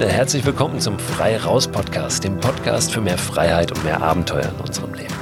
Freunde, herzlich willkommen zum Frei Raus Podcast, dem Podcast für mehr Freiheit und mehr Abenteuer in unserem Leben.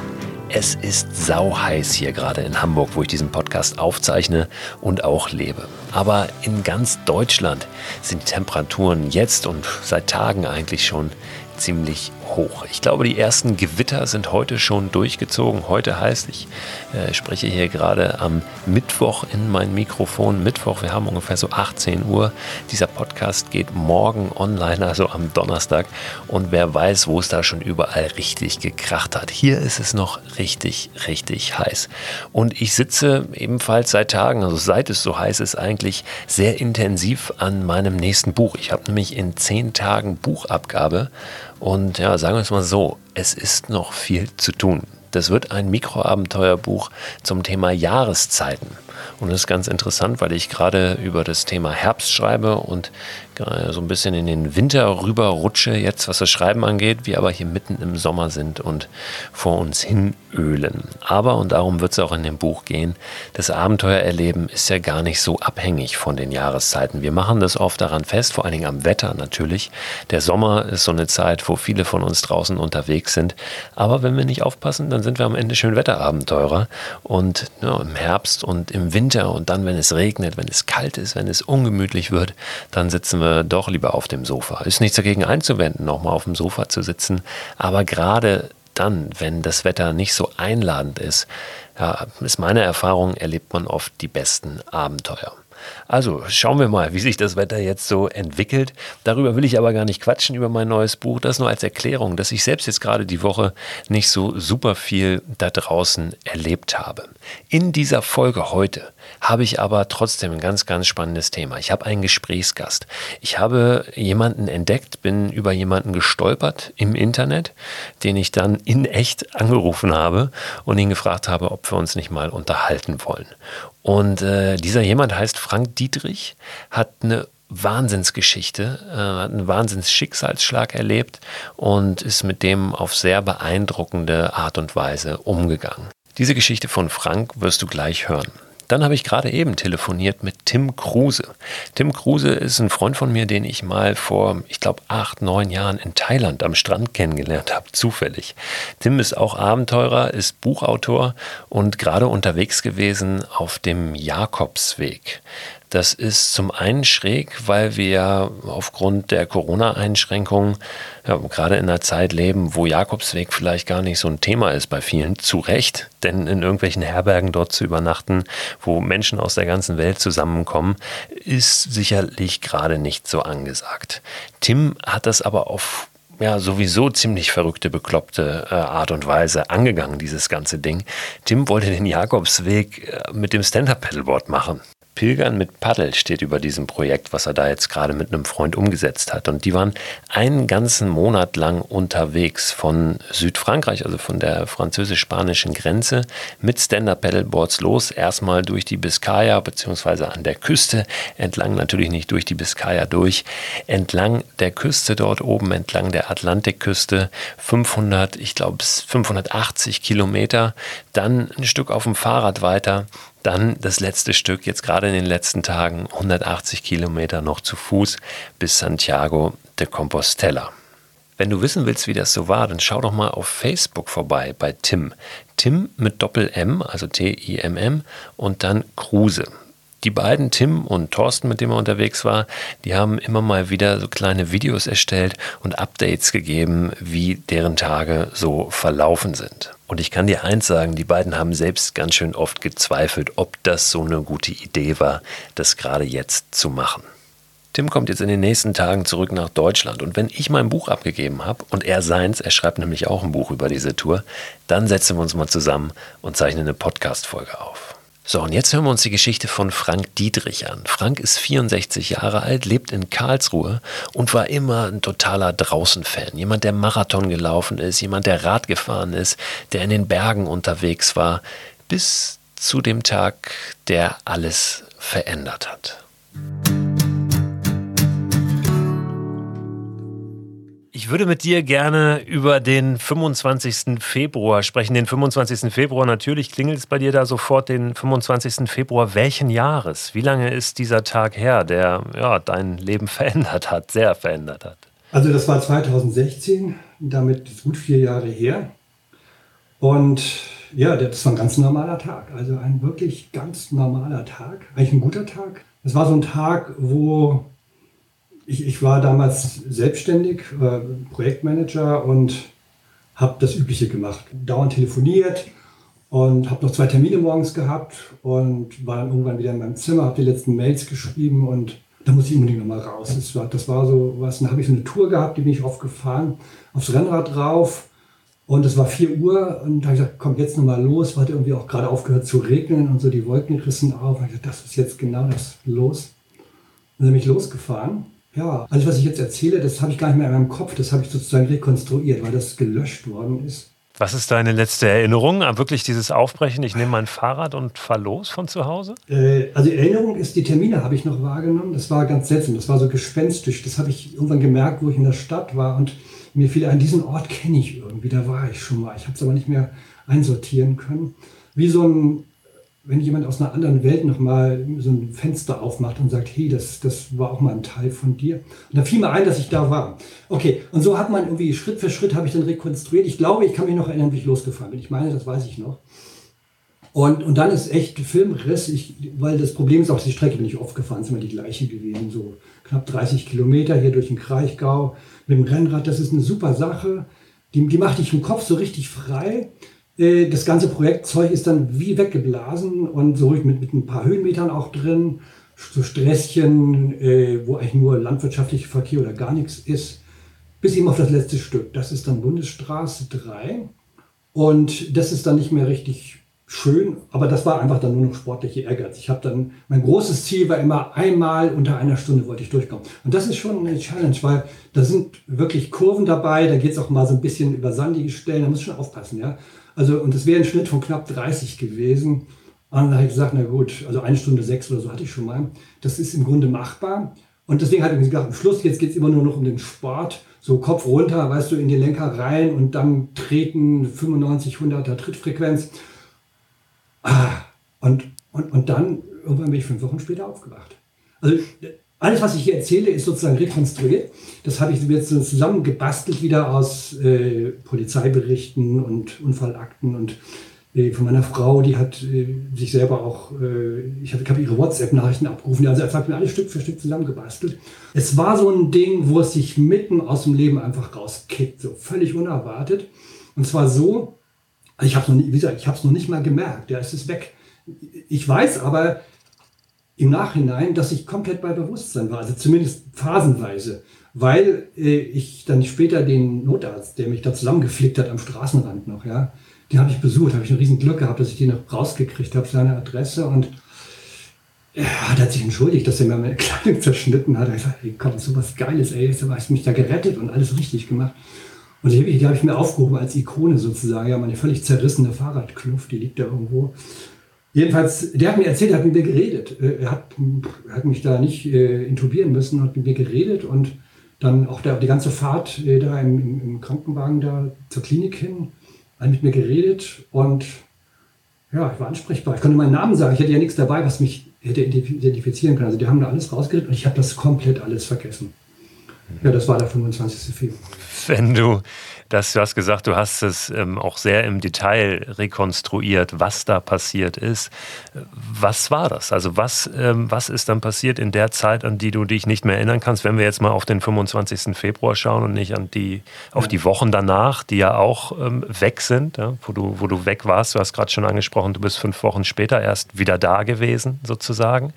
Es ist sauheiß hier gerade in Hamburg, wo ich diesen Podcast aufzeichne und auch lebe. Aber in ganz Deutschland sind die Temperaturen jetzt und seit Tagen eigentlich schon ziemlich hoch. Ich glaube, die ersten Gewitter sind heute schon durchgezogen. Heute heißt, ich äh, spreche hier gerade am Mittwoch in mein Mikrofon. Mittwoch, wir haben ungefähr so 18 Uhr. Dieser Podcast geht morgen online, also am Donnerstag. Und wer weiß, wo es da schon überall richtig gekracht hat. Hier ist es noch richtig, richtig heiß. Und ich sitze ebenfalls seit Tagen, also seit es so heiß ist, eigentlich sehr intensiv an meinem nächsten Buch. Ich habe nämlich in zehn Tagen Buchabgabe und ja, sagen wir es mal so, es ist noch viel zu tun. Das wird ein Mikroabenteuerbuch zum Thema Jahreszeiten. Und das ist ganz interessant, weil ich gerade über das Thema Herbst schreibe und so ein bisschen in den Winter rüberrutsche, jetzt was das Schreiben angeht, wir aber hier mitten im Sommer sind und vor uns hin ölen. Aber, und darum wird es auch in dem Buch gehen, das Abenteuererleben ist ja gar nicht so abhängig von den Jahreszeiten. Wir machen das oft daran fest, vor allen Dingen am Wetter natürlich. Der Sommer ist so eine Zeit, wo viele von uns draußen unterwegs sind. Aber wenn wir nicht aufpassen, dann sind wir am Ende schön Wetterabenteurer. Und ja, im Herbst und im Winter und dann, wenn es regnet, wenn es kalt ist, wenn es ungemütlich wird, dann sitzen wir doch lieber auf dem Sofa. Ist nichts dagegen einzuwenden, nochmal auf dem Sofa zu sitzen, aber gerade dann, wenn das Wetter nicht so einladend ist, ja, ist meine Erfahrung, erlebt man oft die besten Abenteuer. Also schauen wir mal, wie sich das Wetter jetzt so entwickelt. Darüber will ich aber gar nicht quatschen über mein neues Buch. Das nur als Erklärung, dass ich selbst jetzt gerade die Woche nicht so super viel da draußen erlebt habe. In dieser Folge heute habe ich aber trotzdem ein ganz, ganz spannendes Thema. Ich habe einen Gesprächsgast. Ich habe jemanden entdeckt, bin über jemanden gestolpert im Internet, den ich dann in echt angerufen habe und ihn gefragt habe, ob wir uns nicht mal unterhalten wollen. Und äh, dieser jemand heißt Frank Dietrich, hat eine Wahnsinnsgeschichte, äh, hat einen Wahnsinnsschicksalsschlag erlebt und ist mit dem auf sehr beeindruckende Art und Weise umgegangen. Diese Geschichte von Frank wirst du gleich hören. Dann habe ich gerade eben telefoniert mit Tim Kruse. Tim Kruse ist ein Freund von mir, den ich mal vor, ich glaube, acht, neun Jahren in Thailand am Strand kennengelernt habe, zufällig. Tim ist auch Abenteurer, ist Buchautor und gerade unterwegs gewesen auf dem Jakobsweg. Das ist zum einen schräg, weil wir aufgrund der Corona-Einschränkungen ja, gerade in einer Zeit leben, wo Jakobsweg vielleicht gar nicht so ein Thema ist bei vielen. Zu Recht, denn in irgendwelchen Herbergen dort zu übernachten, wo Menschen aus der ganzen Welt zusammenkommen, ist sicherlich gerade nicht so angesagt. Tim hat das aber auf ja, sowieso ziemlich verrückte, bekloppte äh, Art und Weise angegangen, dieses ganze Ding. Tim wollte den Jakobsweg äh, mit dem Stand-Up-Paddleboard machen. Pilgern mit Paddel steht über diesem Projekt, was er da jetzt gerade mit einem Freund umgesetzt hat. Und die waren einen ganzen Monat lang unterwegs von Südfrankreich, also von der französisch-spanischen Grenze, mit Stand-Up-Paddleboards los. Erstmal durch die Biskaya, beziehungsweise an der Küste, entlang natürlich nicht durch die Biskaya durch, entlang der Küste dort oben, entlang der Atlantikküste, 500, ich glaube 580 Kilometer, dann ein Stück auf dem Fahrrad weiter dann das letzte Stück, jetzt gerade in den letzten Tagen, 180 Kilometer noch zu Fuß bis Santiago de Compostela. Wenn du wissen willst, wie das so war, dann schau doch mal auf Facebook vorbei bei Tim. Tim mit Doppel-M, also T-I-M-M und dann Kruse. Die beiden, Tim und Thorsten, mit dem er unterwegs war, die haben immer mal wieder so kleine Videos erstellt und Updates gegeben, wie deren Tage so verlaufen sind. Und ich kann dir eins sagen, die beiden haben selbst ganz schön oft gezweifelt, ob das so eine gute Idee war, das gerade jetzt zu machen. Tim kommt jetzt in den nächsten Tagen zurück nach Deutschland und wenn ich mein Buch abgegeben habe und er seins, er schreibt nämlich auch ein Buch über diese Tour, dann setzen wir uns mal zusammen und zeichnen eine Podcast-Folge auf. So, und jetzt hören wir uns die Geschichte von Frank Dietrich an. Frank ist 64 Jahre alt, lebt in Karlsruhe und war immer ein totaler Draußen-Fan. Jemand, der Marathon gelaufen ist, jemand, der Rad gefahren ist, der in den Bergen unterwegs war, bis zu dem Tag, der alles verändert hat. Ich würde mit dir gerne über den 25. Februar sprechen. Den 25. Februar, natürlich klingelt es bei dir da sofort den 25. Februar. Welchen Jahres? Wie lange ist dieser Tag her, der ja, dein Leben verändert hat, sehr verändert hat? Also das war 2016, damit gut vier Jahre her. Und ja, das war ein ganz normaler Tag. Also ein wirklich ganz normaler Tag. Eigentlich ein guter Tag. Es war so ein Tag, wo ich, ich war damals selbstständig, äh, Projektmanager und habe das Übliche gemacht. Dauernd telefoniert und habe noch zwei Termine morgens gehabt und war dann irgendwann wieder in meinem Zimmer, habe die letzten Mails geschrieben und da muss ich unbedingt nochmal raus. Das war, das war so was, dann habe ich so eine Tour gehabt, die bin ich oft gefahren, aufs Rennrad drauf und es war 4 Uhr und da habe ich gesagt, komm jetzt nochmal los, weil irgendwie auch gerade aufgehört zu regnen und so die Wolken rissen auf. Und ich gesagt, das ist jetzt genau das los. Dann bin ich losgefahren ja, alles, was ich jetzt erzähle, das habe ich gar nicht mehr in meinem Kopf, das habe ich sozusagen rekonstruiert, weil das gelöscht worden ist. Was ist deine letzte Erinnerung an wirklich dieses Aufbrechen? Ich nehme mein Fahrrad und fahre los von zu Hause? Äh, also Erinnerung ist, die Termine habe ich noch wahrgenommen. Das war ganz seltsam, das war so gespenstisch. Das habe ich irgendwann gemerkt, wo ich in der Stadt war und mir fiel an diesen Ort kenne ich irgendwie, da war ich schon mal. Ich habe es aber nicht mehr einsortieren können. Wie so ein wenn jemand aus einer anderen Welt nochmal so ein Fenster aufmacht und sagt, hey, das, das war auch mal ein Teil von dir. Und da fiel mir ein, dass ich da war. Okay, und so hat man irgendwie Schritt für Schritt habe ich dann rekonstruiert. Ich glaube, ich kann mich noch erinnern, wie ich losgefahren bin. Ich meine, das weiß ich noch. Und, und dann ist echt Filmriss, ich, weil das Problem ist auch, die Strecke bin ich oft gefahren, ist immer die gleiche gewesen, so knapp 30 Kilometer hier durch den Kraichgau mit dem Rennrad. Das ist eine super Sache. Die, die macht dich im Kopf so richtig frei. Äh, das ganze Projektzeug ist dann wie weggeblasen und so mit, mit ein paar Höhenmetern auch drin. So Stresschen, äh, wo eigentlich nur landwirtschaftlicher Verkehr oder gar nichts ist. Bis eben auf das letzte Stück. Das ist dann Bundesstraße 3. Und das ist dann nicht mehr richtig schön, aber das war einfach dann nur noch sportliche Ehrgeiz. Ich habe dann, mein großes Ziel war immer einmal unter einer Stunde wollte ich durchkommen. Und das ist schon eine Challenge, weil da sind wirklich Kurven dabei, da geht es auch mal so ein bisschen über sandige Stellen, da muss schon aufpassen, ja. Also, und das wäre ein Schnitt von knapp 30 gewesen. Und dann habe ich gesagt, na gut, also eine Stunde sechs oder so hatte ich schon mal. Das ist im Grunde machbar. Und deswegen habe ich gesagt, am Schluss, jetzt geht es immer nur noch um den Sport. So Kopf runter, weißt du, in den Lenker rein und dann treten 95, 100er Trittfrequenz. Ah, und, und, und dann, irgendwann bin ich fünf Wochen später aufgewacht. Also alles, was ich hier erzähle, ist sozusagen rekonstruiert. Das habe ich jetzt zusammengebastelt wieder aus äh, Polizeiberichten und Unfallakten und äh, von meiner Frau, die hat äh, sich selber auch, äh, ich habe hab ihre WhatsApp-Nachrichten abgerufen, also er hat mir alles Stück für Stück zusammengebastelt. Es war so ein Ding, wo es sich mitten aus dem Leben einfach rauskickt, so völlig unerwartet. Und zwar so, ich habe es noch, noch nicht mal gemerkt, ja, es ist weg. Ich weiß aber, im Nachhinein, dass ich komplett bei Bewusstsein war, also zumindest phasenweise, weil äh, ich dann später den Notarzt, der mich da zusammengeflickt hat am Straßenrand noch, ja, den habe ich besucht, habe ich ein riesen Glück gehabt, dass ich den noch rausgekriegt habe, seine Adresse und er hat sich entschuldigt, dass er mir meine Kleidung zerschnitten hat. Er hat gesagt, hey, komm, so was Geiles, ey, du hast mich da gerettet und alles richtig gemacht. Und die, die habe ich mir aufgehoben als Ikone sozusagen, ja, meine völlig zerrissene Fahrradkluft, die liegt da irgendwo. Jedenfalls, der hat mir erzählt, er hat mit mir geredet. Äh, er hat, hat mich da nicht äh, intubieren müssen, hat mit mir geredet und dann auch der, die ganze Fahrt äh, da im, im, Krankenwagen da zur Klinik hin, hat mit mir geredet und ja, ich war ansprechbar. Ich konnte meinen Namen sagen. Ich hatte ja nichts dabei, was mich hätte identifizieren können. Also die haben da alles rausgeredet und ich habe das komplett alles vergessen. Ja, das war der 25. Februar. Wenn du dass du hast gesagt, du hast es ähm, auch sehr im Detail rekonstruiert, was da passiert ist. Was war das? Also was, ähm, was ist dann passiert in der Zeit, an die du dich nicht mehr erinnern kannst, wenn wir jetzt mal auf den 25. Februar schauen und nicht an die, auf ja. die Wochen danach, die ja auch ähm, weg sind, ja, wo, du, wo du weg warst. Du hast gerade schon angesprochen, du bist fünf Wochen später erst wieder da gewesen, sozusagen.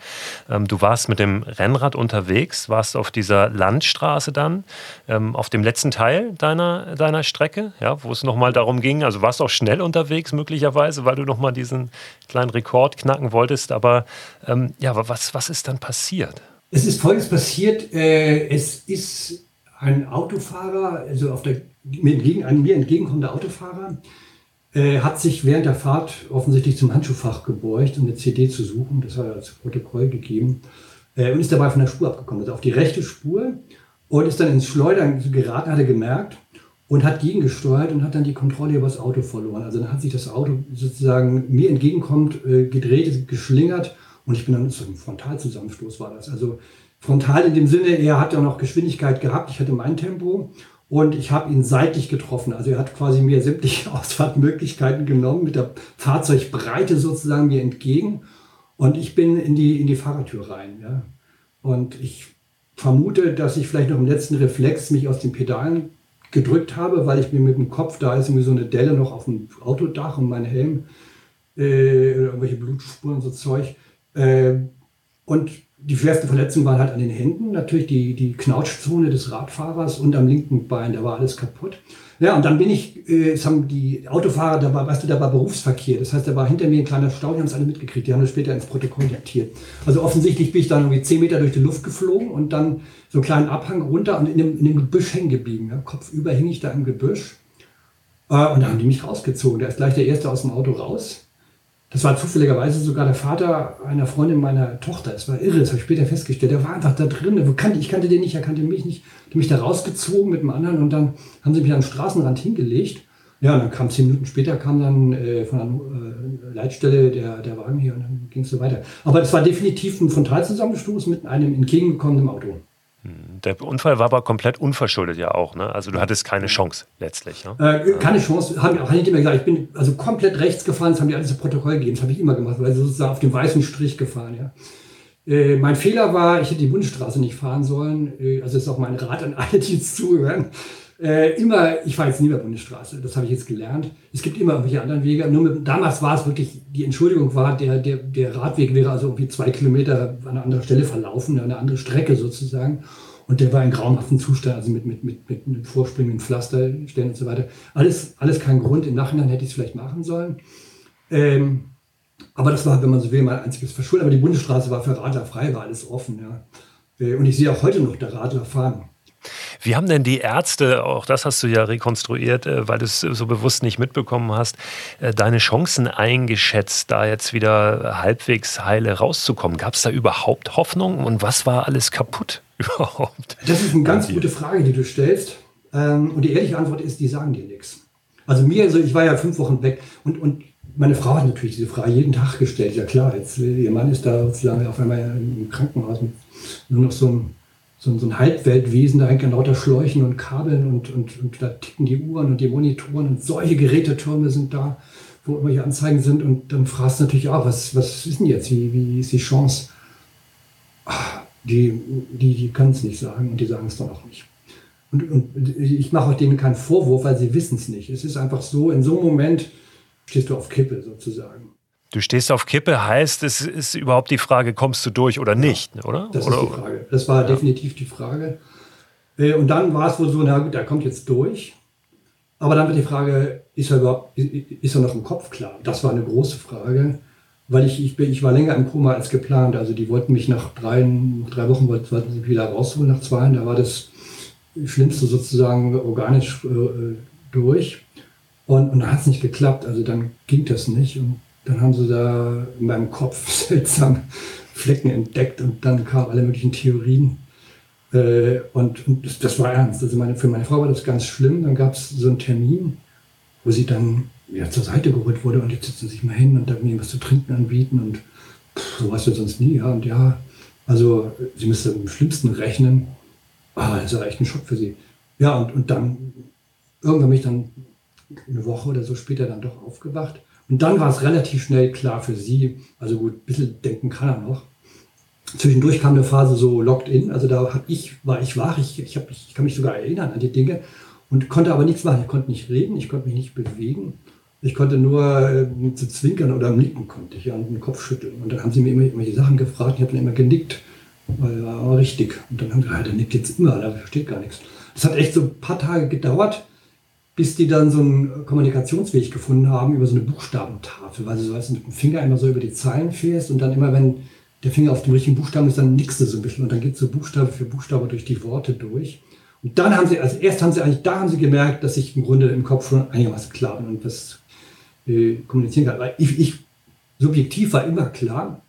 Ähm, du warst mit dem Rennrad unterwegs, warst auf dieser Landstraße dann, ähm, auf dem letzten Teil deiner, deiner einer Strecke, ja, wo es nochmal darum ging, also warst du auch schnell unterwegs möglicherweise, weil du nochmal diesen kleinen Rekord knacken wolltest, aber ähm, ja, was, was ist dann passiert? Es ist Folgendes passiert, äh, es ist ein Autofahrer, also auf der, mir entgegen, ein mir entgegenkommender Autofahrer, äh, hat sich während der Fahrt offensichtlich zum Handschuhfach gebeugt, um eine CD zu suchen, das hat er als Protokoll gegeben, äh, und ist dabei von der Spur abgekommen, also auf die rechte Spur und ist dann ins Schleudern geraten, hat er gemerkt und hat gegengesteuert und hat dann die Kontrolle über das Auto verloren. Also dann hat sich das Auto sozusagen mir entgegenkommt, äh, gedreht, geschlingert und ich bin dann so ein Frontalzusammenstoß war das. Also frontal in dem Sinne, er hat ja noch Geschwindigkeit gehabt, ich hatte mein Tempo und ich habe ihn seitlich getroffen. Also er hat quasi mir sämtliche Ausfahrtmöglichkeiten genommen, mit der Fahrzeugbreite sozusagen mir entgegen. Und ich bin in die, in die Fahrertür rein. Ja. Und ich vermute, dass ich vielleicht noch im letzten Reflex mich aus den Pedalen gedrückt habe, weil ich mir mit dem Kopf, da ist irgendwie so eine Delle noch auf dem Autodach und mein Helm, äh, irgendwelche Blutspuren, so Zeug. Äh, und die schwerste Verletzung waren halt an den Händen, natürlich die, die Knautschzone des Radfahrers und am linken Bein, da war alles kaputt. Ja, und dann bin ich, äh, es haben die Autofahrer, da war, weißt du, da war Berufsverkehr. Das heißt, da war hinter mir ein kleiner Stau, die haben es alle mitgekriegt, die haben das später ins Protokoll diktiert. Also offensichtlich bin ich dann irgendwie zehn Meter durch die Luft geflogen und dann so einen kleinen Abhang runter und in dem, in dem Gebüsch hängen geblieben. Ja. Kopfüber hing ich da im Gebüsch. Äh, und da haben die mich rausgezogen. Da ist gleich der Erste aus dem Auto raus. Das war zufälligerweise sogar der Vater einer Freundin meiner Tochter. Das war irre, das habe ich später festgestellt. Der war einfach da drin. Ich kannte den nicht, er kannte mich nicht. Die mich da rausgezogen mit dem anderen und dann haben sie mich am Straßenrand hingelegt. Ja, und dann kam zehn Minuten später kam dann äh, von der äh, Leitstelle der, der Wagen hier und dann ging es so weiter. Aber es war definitiv ein Frontalzusammenstoß mit einem entgegengekommenen Auto. Der Unfall war aber komplett unverschuldet ja auch. Ne? Also du hattest keine Chance letztlich. Ne? Äh, keine Chance. Haben auch nicht immer gesagt. Ich bin also komplett rechts gefahren. Das haben die alles Protokoll gegeben. Das habe ich immer gemacht, weil sie sozusagen auf dem weißen Strich gefahren. Ja. Äh, mein Fehler war, ich hätte die Bundesstraße nicht fahren sollen. Äh, also ist auch mein Rat an alle, die jetzt zuhören. Äh, immer, ich fahre jetzt nie mehr Bundesstraße, das habe ich jetzt gelernt. Es gibt immer irgendwelche anderen Wege. Nur mit, damals war es wirklich, die Entschuldigung war, der, der, der Radweg wäre also irgendwie zwei Kilometer an einer anderen Stelle verlaufen, eine andere Strecke sozusagen. Und der war in grauenhaftem Zustand, also mit, mit, mit, mit, vorspringenden Pflasterstellen und so weiter. Alles, alles kein Grund. Im Nachhinein hätte ich es vielleicht machen sollen. Ähm, aber das war, wenn man so will, mein einziges Verschulden. Aber die Bundesstraße war für Radler frei, war alles offen. Ja. Äh, und ich sehe auch heute noch der Radler fahren. Wie haben denn die Ärzte, auch das hast du ja rekonstruiert, äh, weil du es so bewusst nicht mitbekommen hast, äh, deine Chancen eingeschätzt, da jetzt wieder halbwegs heile rauszukommen? Gab es da überhaupt Hoffnung und was war alles kaputt überhaupt? Das ist eine ganz gute Frage, die du stellst. Ähm, und die ehrliche Antwort ist, die sagen dir nichts. Also mir, also ich war ja fünf Wochen weg und, und meine Frau hat natürlich diese Frage jeden Tag gestellt. Ja klar, jetzt, äh, ihr Mann ist da sozusagen auf einmal im Krankenhaus nur noch so ein so, so ein Halbweltwesen, da hängt an lauter Schläuchen und Kabeln und, und, und da ticken die Uhren und die Monitoren und solche Gerätetürme sind da, wo irgendwelche Anzeigen sind und dann fragst du natürlich auch, was, was ist denn jetzt, wie, wie ist die Chance? Die, die, die können es nicht sagen und die sagen es dann auch nicht. Und, und ich mache auch denen keinen Vorwurf, weil sie wissen es nicht. Es ist einfach so, in so einem Moment stehst du auf Kippe sozusagen. Du stehst auf Kippe, heißt, es ist überhaupt die Frage, kommst du durch oder nicht, ja, oder? Das oder, ist die Frage. Das war ja. definitiv die Frage. Äh, und dann war es wohl so, na gut, er kommt jetzt durch. Aber dann wird die Frage, ist er überhaupt, ist er noch im Kopf klar? Das war eine große Frage, weil ich, ich, ich war länger im Koma als geplant. Also die wollten mich nach drei, drei Wochen wollten sie wieder rausholen, nach zwei. Da war das Schlimmste sozusagen organisch äh, durch. Und, und dann hat es nicht geklappt. Also dann ging das nicht. Und dann haben sie da in meinem Kopf seltsam Flecken entdeckt und dann kamen alle möglichen Theorien. Äh, und, und das, das, war ernst. Also meine, für meine Frau war das ganz schlimm. Dann gab es so einen Termin, wo sie dann ja, zur Seite geholt wurde und jetzt setzen sie sich mal hin und dann mir was zu trinken anbieten und so was du sonst nie. Ja, und ja, also sie müsste am schlimmsten rechnen. Ah, das war echt ein Schock für sie. Ja, und, und dann irgendwann bin ich dann eine Woche oder so später dann doch aufgewacht und dann war es relativ schnell klar für sie, also gut, ein bisschen denken kann er noch. Zwischendurch kam eine Phase so locked in, also da hab ich, war ich wach, ich, ich, hab, ich kann mich sogar erinnern an die Dinge und konnte aber nichts machen. Ich konnte nicht reden, ich konnte mich nicht bewegen. Ich konnte nur äh, zu zwinkern oder nicken konnte ich und den Kopf schütteln. Und dann haben sie mir immer irgendwelche Sachen gefragt, ich habe dann immer genickt, weil war aber richtig. Und dann haben sie gesagt, der nickt jetzt immer, da versteht gar nichts. Das hat echt so ein paar Tage gedauert, bis die dann so einen Kommunikationsweg gefunden haben über so eine Buchstabentafel, weil du so weißt, mit dem Finger immer so über die Zeilen fährst und dann immer, wenn der Finger auf dem richtigen Buchstaben ist, dann nickst du so ein bisschen und dann geht so Buchstabe für Buchstabe durch die Worte durch. Und dann haben sie, also erst haben sie eigentlich, da haben sie gemerkt, dass ich im Grunde im Kopf schon einigermaßen klar bin und was äh, kommunizieren kann. Weil ich, ich, subjektiv war immer klar.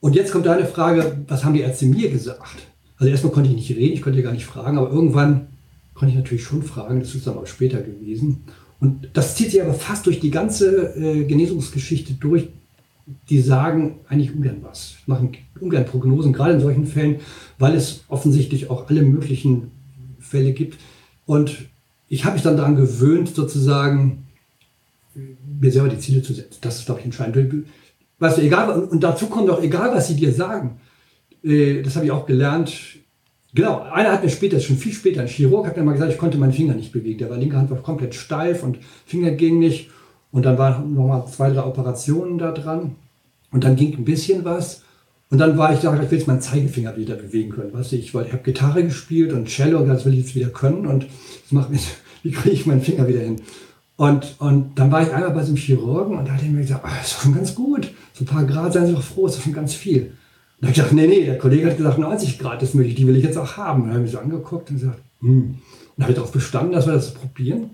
Und jetzt kommt deine Frage, was haben die Ärzte mir gesagt? Also erstmal konnte ich nicht reden, ich konnte gar nicht fragen, aber irgendwann konnte ich natürlich schon fragen, das ist dann auch später gewesen. Und das zieht sich aber fast durch die ganze äh, Genesungsgeschichte durch. Die sagen eigentlich ungern was, machen ungern Prognosen, gerade in solchen Fällen, weil es offensichtlich auch alle möglichen Fälle gibt. Und ich habe mich dann daran gewöhnt, sozusagen mir selber die Ziele zu setzen. Das ist, glaube ich, entscheidend. Weißt du, egal, und dazu kommt auch, egal was sie dir sagen, äh, das habe ich auch gelernt. Genau, einer hat mir später, schon viel später, ein Chirurg hat mir mal gesagt, ich konnte meinen Finger nicht bewegen. Der war linke Hand war komplett steif und Finger ging nicht. Und dann waren nochmal zwei, drei Operationen da dran. Und dann ging ein bisschen was. Und dann war ich da, ich will jetzt meinen Zeigefinger wieder bewegen können. Weißt du, ich, ich habe Gitarre gespielt und Cello und das will ich jetzt wieder können. Und das macht mich, wie kriege ich meinen Finger wieder hin? Und, und dann war ich einmal bei so einem Chirurgen und da hat er mir gesagt, oh, ist doch schon ganz gut. So ein paar Grad, seien Sie doch froh, ist doch schon ganz viel. Und da habe ich gesagt, nee, nee, der Kollege hat gesagt, 90 Grad ist möglich, die will ich jetzt auch haben. Und dann habe ich so angeguckt und gesagt, hm. Und habe darauf bestanden, dass wir das probieren.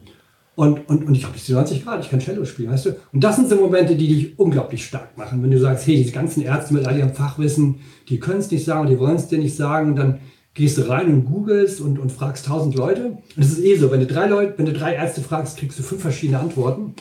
Und, und, und ich habe jetzt die 90 Grad, ich kann Cello spielen, weißt du? Und das sind so Momente, die dich unglaublich stark machen. Wenn du sagst, hey, diese ganzen Ärzte mit all ihrem Fachwissen, die können es nicht sagen, die wollen es dir nicht sagen, dann gehst du rein und googelst und, und fragst tausend Leute. Und es ist eh so, wenn du drei Leute, wenn du drei Ärzte fragst, kriegst du fünf verschiedene Antworten.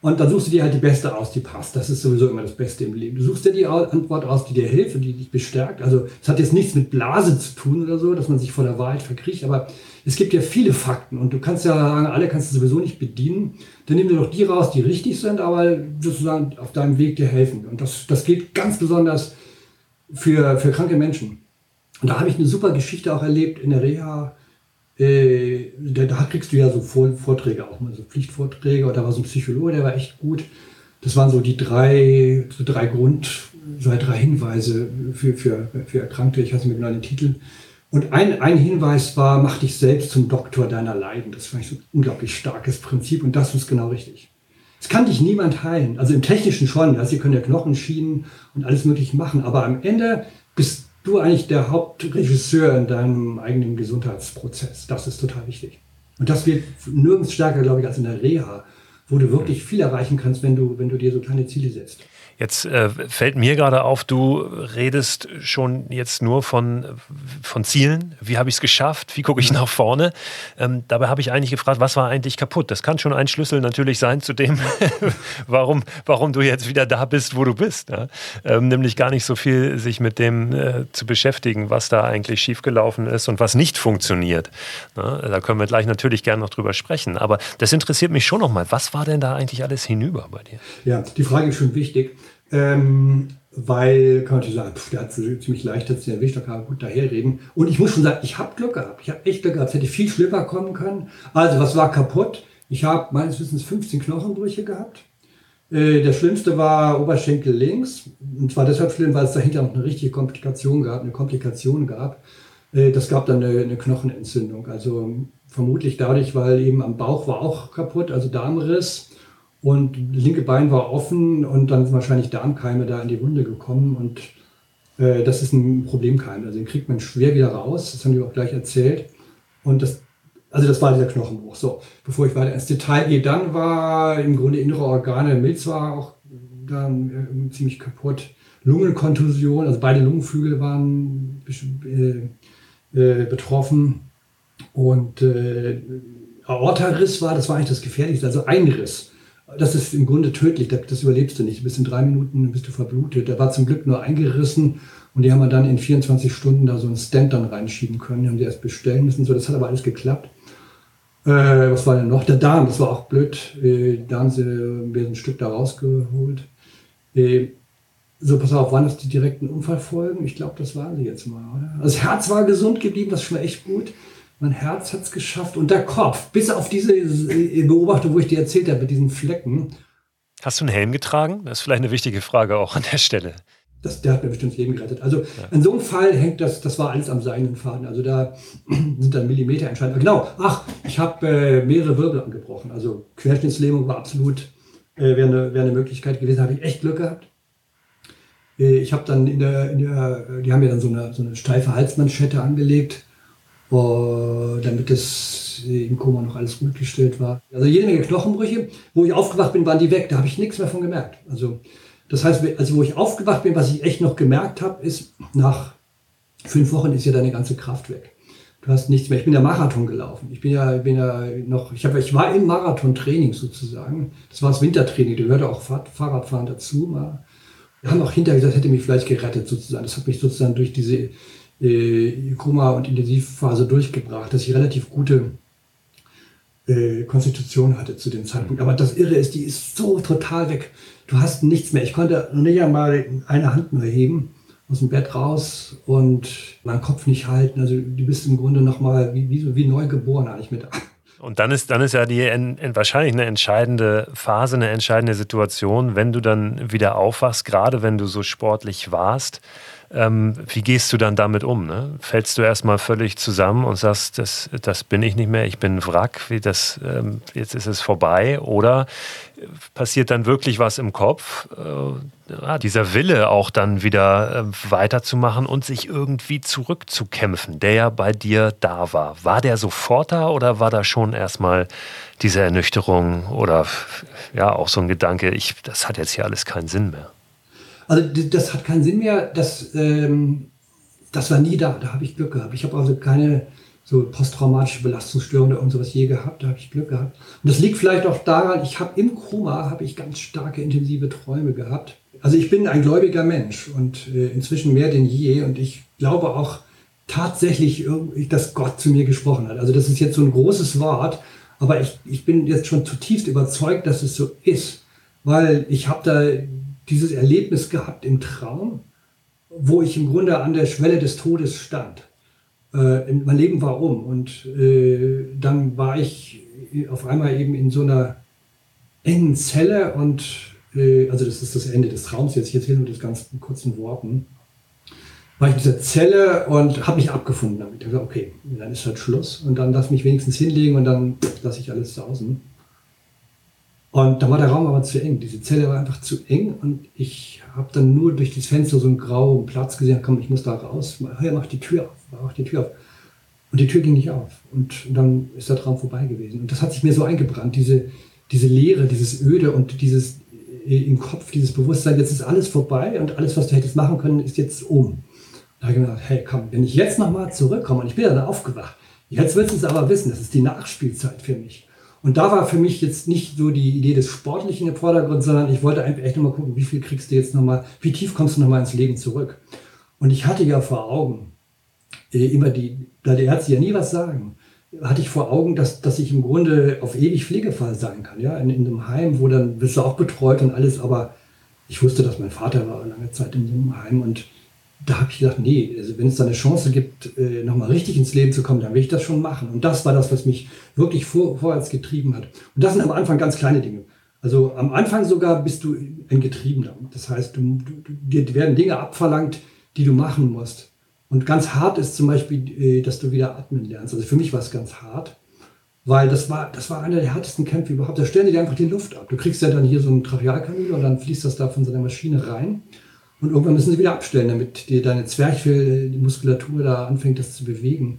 Und dann suchst du dir halt die beste aus, die passt. Das ist sowieso immer das Beste im Leben. Du suchst dir die Antwort aus, die dir hilft und die dich bestärkt. Also es hat jetzt nichts mit Blase zu tun oder so, dass man sich vor der Wahrheit verkriecht. Aber es gibt ja viele Fakten und du kannst ja sagen, alle kannst du sowieso nicht bedienen. Dann nimm dir doch die raus, die richtig sind, aber sozusagen auf deinem Weg dir helfen. Und das, das geht ganz besonders für, für kranke Menschen. Und da habe ich eine super Geschichte auch erlebt in der Reha. Äh, da, da, kriegst du ja so Vorträge auch mal, so Pflichtvorträge. Und da war so ein Psychologe, der war echt gut. Das waren so die drei, so drei Grund, so drei Hinweise für, für, für Erkrankte. Ich weiß nicht genau den Titel. Und ein, ein Hinweis war, mach dich selbst zum Doktor deiner Leiden. Das fand ich so ein unglaublich starkes Prinzip und das ist genau richtig. Es kann dich niemand heilen. Also im Technischen schon. Also ihr könnt ja Knochenschienen und alles Mögliche machen. Aber am Ende bist du eigentlich der Hauptregisseur in deinem eigenen Gesundheitsprozess. Das ist total wichtig. Und das wird nirgends stärker, glaube ich, als in der Reha, wo du wirklich viel erreichen kannst, wenn du, wenn du dir so kleine Ziele setzt. Jetzt äh, fällt mir gerade auf, du redest schon jetzt nur von, von Zielen. Wie habe ich es geschafft? Wie gucke ich nach vorne? Ähm, dabei habe ich eigentlich gefragt, was war eigentlich kaputt? Das kann schon ein Schlüssel natürlich sein zu dem, warum, warum du jetzt wieder da bist, wo du bist. Ja? Ähm, nämlich gar nicht so viel sich mit dem äh, zu beschäftigen, was da eigentlich schiefgelaufen ist und was nicht funktioniert. Ja? Da können wir gleich natürlich gerne noch drüber sprechen. Aber das interessiert mich schon nochmal. Was war denn da eigentlich alles hinüber bei dir? Ja, die Frage ist schon wichtig. Ähm, weil, kann man natürlich sagen, pff, der hat ziemlich leicht jetzt den erwischt, da kann man gut daherreden. Und ich muss schon sagen, ich habe Glück gehabt. Ich habe echt Glück gehabt. Es hätte viel schlimmer kommen können. Also, was war kaputt? Ich habe meines Wissens 15 Knochenbrüche gehabt. Äh, der schlimmste war Oberschenkel links. Und zwar deshalb schlimm, weil es dahinter noch eine richtige Komplikation gab, eine Komplikation gab. Äh, das gab dann eine, eine Knochenentzündung. Also vermutlich dadurch, weil eben am Bauch war auch kaputt, also Darmriss. Und das linke Bein war offen und dann sind wahrscheinlich Darmkeime da in die Wunde gekommen. Und äh, das ist ein Problemkeim. Also den kriegt man schwer wieder raus. Das haben die auch gleich erzählt. Und das, also das war dieser Knochenbruch. So, bevor ich weiter ins Detail gehe, dann war im Grunde innere Organe, Milz war auch da äh, ziemlich kaputt. Lungenkontusion, also beide Lungenflügel waren äh, äh, betroffen. Und äh, Aortariss war, das war eigentlich das Gefährlichste, also ein Riss das ist im Grunde tödlich, das überlebst du nicht. Bis in drei Minuten bist du verblutet. Der war zum Glück nur eingerissen und die haben wir dann in 24 Stunden da so einen Stand dann reinschieben können. Die haben die erst bestellen müssen. So, das hat aber alles geklappt. Äh, was war denn noch? Der Darm, das war auch blöd. Äh, da haben sie mir ein Stück da rausgeholt. Äh, so, pass auf, waren das die direkten Unfallfolgen? Ich glaube, das waren sie jetzt mal, oder? Also das Herz war gesund geblieben, das ist schon echt gut. Mein Herz hat es geschafft und der Kopf, bis auf diese äh, Beobachtung, wo ich dir erzählt habe, mit diesen Flecken. Hast du einen Helm getragen? Das ist vielleicht eine wichtige Frage auch an der Stelle. Das, der hat mir bestimmt das Leben gerettet. Also ja. in so einem Fall hängt das, das war alles am seinen Faden. Also da sind dann Millimeter entscheidend. Genau, ach, ich habe äh, mehrere Wirbel angebrochen. Also Querschnittslähmung war absolut, äh, wäre eine, wär eine Möglichkeit gewesen. Habe ich echt Glück gehabt. Äh, ich habe dann in der, in der, die haben mir dann so eine, so eine steife Halsmanschette angelegt damit das im Koma noch alles gut gestellt war. Also jede Menge Knochenbrüche. Wo ich aufgewacht bin, waren die weg. Da habe ich nichts mehr von gemerkt. Also das heißt, also wo ich aufgewacht bin, was ich echt noch gemerkt habe, ist nach fünf Wochen ist ja deine ganze Kraft weg. Du hast nichts mehr. Ich bin ja Marathon gelaufen. Ich bin ja, bin ja noch, ich, hab, ich war im Marathon-Training sozusagen. Das war das Wintertraining, da gehörte auch Fahrradfahren dazu. Wir haben auch hinterher gesagt, hätte mich vielleicht gerettet sozusagen. Das hat mich sozusagen durch diese äh, Koma- und Intensivphase durchgebracht, dass ich relativ gute äh, Konstitution hatte zu dem Zeitpunkt. Aber das Irre ist, die ist so total weg. Du hast nichts mehr. Ich konnte nicht einmal eine Hand nur heben aus dem Bett raus und meinen Kopf nicht halten. Also du bist im Grunde nochmal wie, wie, wie neu geboren eigentlich mit. Und dann ist, dann ist ja die en, en, wahrscheinlich eine entscheidende Phase, eine entscheidende Situation, wenn du dann wieder aufwachst, gerade wenn du so sportlich warst ähm, wie gehst du dann damit um? Ne? Fällst du erstmal völlig zusammen und sagst, das, das bin ich nicht mehr, ich bin ein Wrack, wie das, ähm, jetzt ist es vorbei? Oder passiert dann wirklich was im Kopf? Äh, dieser Wille auch dann wieder äh, weiterzumachen und sich irgendwie zurückzukämpfen, der ja bei dir da war. War der sofort da oder war da schon erstmal diese Ernüchterung oder ja auch so ein Gedanke, ich, das hat jetzt hier alles keinen Sinn mehr? Also das hat keinen Sinn mehr. Das, ähm, das war nie da. Da habe ich Glück gehabt. Ich habe also keine so posttraumatische Belastungsstörung oder sowas je gehabt. Da habe ich Glück gehabt. Und das liegt vielleicht auch daran, ich habe im Koma habe ich ganz starke intensive Träume gehabt. Also ich bin ein gläubiger Mensch und äh, inzwischen mehr denn je. Und ich glaube auch tatsächlich, dass Gott zu mir gesprochen hat. Also das ist jetzt so ein großes Wort, aber ich, ich bin jetzt schon zutiefst überzeugt, dass es so ist, weil ich habe da dieses Erlebnis gehabt im Traum, wo ich im Grunde an der Schwelle des Todes stand. Äh, mein Leben war um und äh, dann war ich auf einmal eben in so einer engen Zelle und äh, also das ist das Ende des Traums jetzt, ich erzähle nur das ganz in kurzen Worten, war ich in dieser Zelle und habe mich abgefunden damit. Ich gesagt, okay, dann ist halt Schluss und dann lass mich wenigstens hinlegen und dann lasse ich alles sausen. Und da war der Raum aber zu eng. Diese Zelle war einfach zu eng und ich habe dann nur durch das Fenster so einen grauen Platz gesehen. Komm, ich muss da raus. Hör, mach die Tür auf. Mach die Tür auf. Und die Tür ging nicht auf. Und dann ist der Traum vorbei gewesen. Und das hat sich mir so eingebrannt. Diese, diese Leere, dieses Öde und dieses äh, im Kopf, dieses Bewusstsein, jetzt ist alles vorbei und alles, was du hättest machen können, ist jetzt um. Da habe ich gedacht, hey, komm, wenn ich jetzt nochmal zurückkomme und ich bin dann aufgewacht, jetzt willst du es aber wissen, das ist die Nachspielzeit für mich. Und da war für mich jetzt nicht so die Idee des Sportlichen im Vordergrund, sondern ich wollte einfach echt nochmal gucken, wie viel kriegst du jetzt nochmal, wie tief kommst du nochmal ins Leben zurück. Und ich hatte ja vor Augen, äh, immer die, da die Ärzte ja nie was sagen, hatte ich vor Augen, dass, dass ich im Grunde auf ewig Pflegefall sein kann, ja, in, in einem Heim, wo dann wirst du auch betreut und alles, aber ich wusste, dass mein Vater war lange Zeit in so Heim und da habe ich gedacht, nee, also wenn es da eine Chance gibt, äh, nochmal richtig ins Leben zu kommen, dann will ich das schon machen. Und das war das, was mich wirklich vor, vorwärts getrieben hat. Und das sind am Anfang ganz kleine Dinge. Also am Anfang sogar bist du ein Getriebener. Das heißt, du, du, dir werden Dinge abverlangt, die du machen musst. Und ganz hart ist zum Beispiel, äh, dass du wieder atmen lernst. Also für mich war es ganz hart, weil das war, das war einer der härtesten Kämpfe überhaupt. Da stellen die dir einfach die Luft ab. Du kriegst ja dann hier so ein Trachealkanüle und dann fließt das da von so einer Maschine rein. Und irgendwann müssen sie wieder abstellen, damit dir deine Zwerchfell, die Muskulatur da anfängt, das zu bewegen.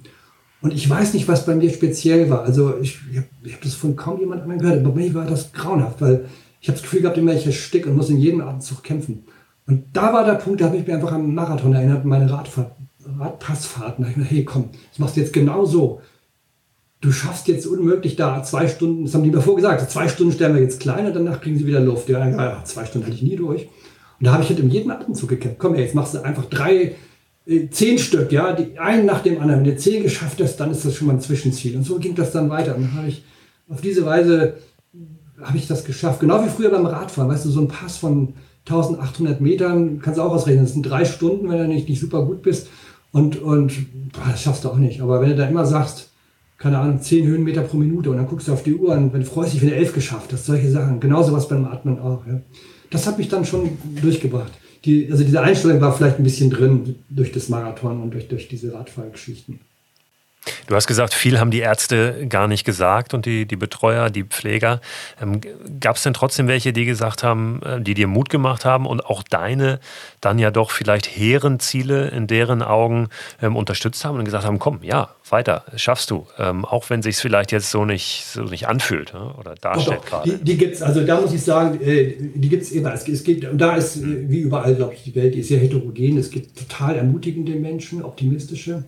Und ich weiß nicht, was bei mir speziell war. Also ich, ich habe hab das von kaum jemand anderem gehört. Aber bei mir war das grauenhaft, weil ich habe das Gefühl gehabt, immer ich ersticke und muss in jedem Atemzug kämpfen. Und da war der Punkt, da habe ich mich einfach an Marathon erinnert, meine Radfahrt, Radpassfahrten. Da habe ich gedacht, hey komm, das machst du jetzt genau so. Du schaffst jetzt unmöglich da zwei Stunden, das haben die mir vorgesagt, zwei Stunden stellen wir jetzt klein und danach kriegen sie wieder Luft. Ja zwei Stunden hatte ich nie durch. Und da habe ich halt in jedem Atemzug gekämpft. Komm, ey, jetzt machst du einfach drei, äh, zehn Stück, ja, die einen nach dem anderen. Wenn du zehn geschafft hast, dann ist das schon mal ein Zwischenziel. Und so ging das dann weiter. Und dann habe ich auf diese Weise habe ich das geschafft. Genau wie früher beim Radfahren. Weißt du, so ein Pass von 1800 Metern kannst du auch ausrechnen. Das sind drei Stunden, wenn du nicht, nicht super gut bist. Und, und boah, das schaffst du auch nicht. Aber wenn du da immer sagst, keine Ahnung, 10 Höhenmeter pro Minute und dann guckst du auf die Uhr und du freust dich, wenn du elf geschafft hast, solche Sachen. Genauso was beim Atmen auch. Ja das hat mich dann schon durchgebracht. Die, also diese Einstellung war vielleicht ein bisschen drin durch das Marathon und durch, durch diese Radfahrgeschichten. Du hast gesagt, viel haben die Ärzte gar nicht gesagt und die, die Betreuer, die Pfleger. Ähm, Gab es denn trotzdem welche, die gesagt haben, äh, die dir Mut gemacht haben und auch deine dann ja doch vielleicht hehren Ziele in deren Augen ähm, unterstützt haben und gesagt haben, komm, ja, weiter, schaffst du. Ähm, auch wenn sich vielleicht jetzt so nicht, so nicht anfühlt ne? oder darstellt gerade. Die, die gibt es, also da muss ich sagen, äh, die gibt es immer. Es, es gibt, und da ist, äh, wie überall, glaube ich, die Welt, die ist sehr heterogen. Es gibt total ermutigende Menschen, optimistische.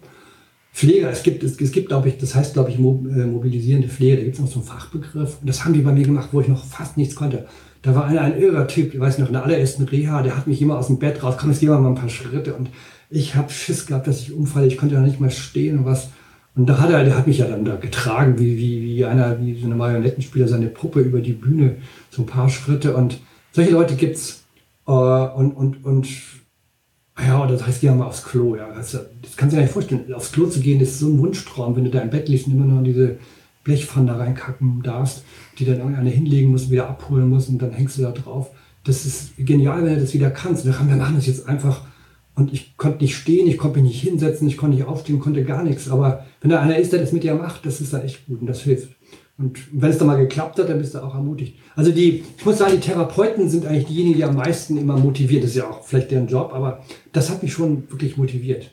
Pfleger, es gibt, es, es gibt, glaube ich, das heißt, glaube ich, äh, mobilisierende Pflege, da gibt es noch so einen Fachbegriff. Und das haben die bei mir gemacht, wo ich noch fast nichts konnte. Da war einer ein irrer Typ, ich weiß noch, in der allerersten Reha, der hat mich immer aus dem Bett raus, komm, jetzt gehen wir mal ein paar Schritte. Und ich habe Schiss gehabt, dass ich umfalle, ich konnte ja nicht mal stehen und was. Und da hat er, der hat mich ja dann da getragen, wie, wie, wie einer, wie so eine Marionettenspieler, seine Puppe über die Bühne, so ein paar Schritte. Und solche Leute gibt's. Äh, und, und, und ja, das heißt, geh mal aufs Klo. Ja. Das, das kannst du dir nicht vorstellen. Aufs Klo zu gehen, das ist so ein Wunschtraum, wenn du da im Bett liegst und immer nur in diese Blechpfanne reinkacken darfst, die dann irgendeiner hinlegen muss, wieder abholen muss und dann hängst du da drauf. Das ist genial, wenn du das wieder kannst. Wir machen das jetzt einfach. Und ich konnte nicht stehen, ich konnte mich nicht hinsetzen, ich konnte nicht aufstehen, konnte gar nichts. Aber wenn da einer ist, der das mit dir macht, das ist dann echt gut und das hilft. Und wenn es dann mal geklappt hat, dann bist du auch ermutigt. Also die, ich muss sagen, die Therapeuten sind eigentlich diejenigen, die am meisten immer motiviert. Das ist ja auch vielleicht deren Job, aber das hat mich schon wirklich motiviert.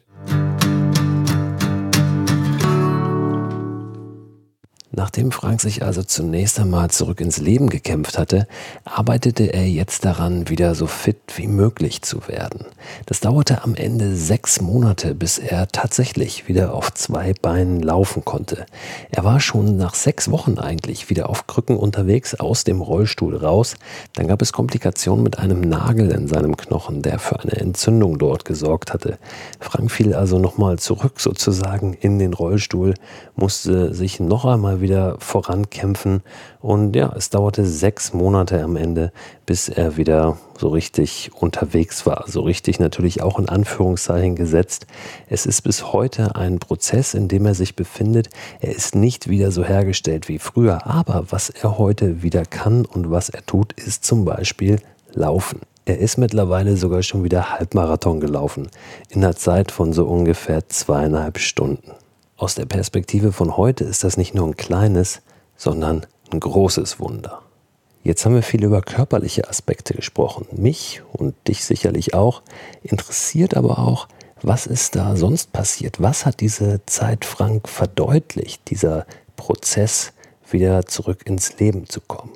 Nachdem Frank sich also zunächst einmal zurück ins Leben gekämpft hatte, arbeitete er jetzt daran, wieder so fit wie möglich zu werden. Das dauerte am Ende sechs Monate, bis er tatsächlich wieder auf zwei Beinen laufen konnte. Er war schon nach sechs Wochen eigentlich wieder auf Krücken unterwegs, aus dem Rollstuhl raus. Dann gab es Komplikationen mit einem Nagel in seinem Knochen, der für eine Entzündung dort gesorgt hatte. Frank fiel also nochmal zurück sozusagen in den Rollstuhl, musste sich noch einmal wieder wieder vorankämpfen. Und ja, es dauerte sechs Monate am Ende, bis er wieder so richtig unterwegs war. So richtig natürlich auch in Anführungszeichen gesetzt. Es ist bis heute ein Prozess, in dem er sich befindet. Er ist nicht wieder so hergestellt wie früher. Aber was er heute wieder kann und was er tut, ist zum Beispiel Laufen. Er ist mittlerweile sogar schon wieder Halbmarathon gelaufen, in einer Zeit von so ungefähr zweieinhalb Stunden. Aus der Perspektive von heute ist das nicht nur ein kleines, sondern ein großes Wunder. Jetzt haben wir viel über körperliche Aspekte gesprochen. Mich und dich sicherlich auch. Interessiert aber auch, was ist da sonst passiert? Was hat diese Zeit Frank verdeutlicht, dieser Prozess, wieder zurück ins Leben zu kommen?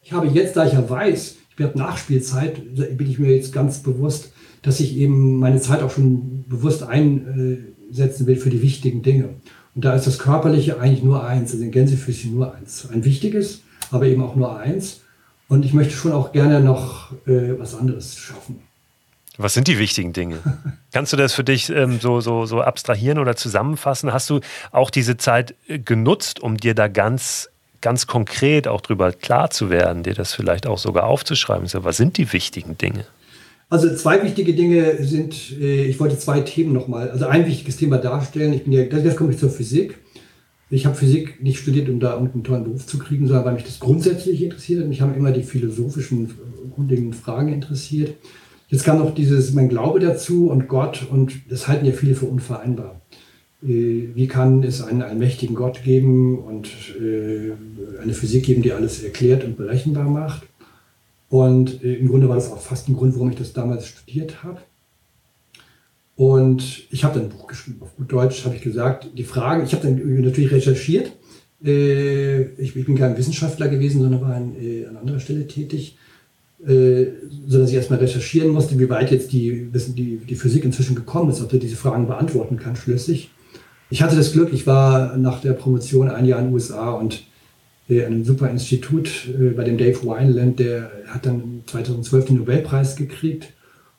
Ich habe jetzt, da ich ja weiß, ich werde Nachspielzeit, bin ich mir jetzt ganz bewusst, dass ich eben meine Zeit auch schon bewusst einsetzen will für die wichtigen Dinge. Und da ist das Körperliche eigentlich nur eins, also in Gänsefüßchen nur eins. Ein wichtiges, aber eben auch nur eins. Und ich möchte schon auch gerne noch äh, was anderes schaffen. Was sind die wichtigen Dinge? Kannst du das für dich ähm, so, so, so abstrahieren oder zusammenfassen? Hast du auch diese Zeit äh, genutzt, um dir da ganz, ganz konkret auch drüber klar zu werden, dir das vielleicht auch sogar aufzuschreiben? So, was sind die wichtigen Dinge? Also zwei wichtige Dinge sind, äh, ich wollte zwei Themen nochmal, also ein wichtiges Thema darstellen. Ich bin ja, jetzt komme ich zur Physik. Ich habe Physik nicht studiert, um da einen tollen Beruf zu kriegen, sondern weil mich das grundsätzlich interessiert hat. Mich haben immer die philosophischen, grundlegenden Fragen interessiert. Jetzt kam noch dieses, mein Glaube dazu und Gott und das halten ja viele für unvereinbar. Äh, wie kann es einen allmächtigen Gott geben und äh, eine Physik geben, die alles erklärt und berechenbar macht? Und äh, im Grunde war das auch fast ein Grund, warum ich das damals studiert habe. Und ich habe dann ein Buch geschrieben, auf gut Deutsch habe ich gesagt, die Fragen, ich habe dann natürlich recherchiert. Äh, ich, bin kein Wissenschaftler gewesen, sondern war an, äh, an anderer Stelle tätig, äh, sodass ich erstmal recherchieren musste, wie weit jetzt die, die, die Physik inzwischen gekommen ist, ob sie diese Fragen beantworten kann, schlüssig. Ich hatte das Glück, ich war nach der Promotion ein Jahr in den USA und äh, einem super Institut äh, bei dem Dave Wineland, der hat dann 2012 den Nobelpreis gekriegt.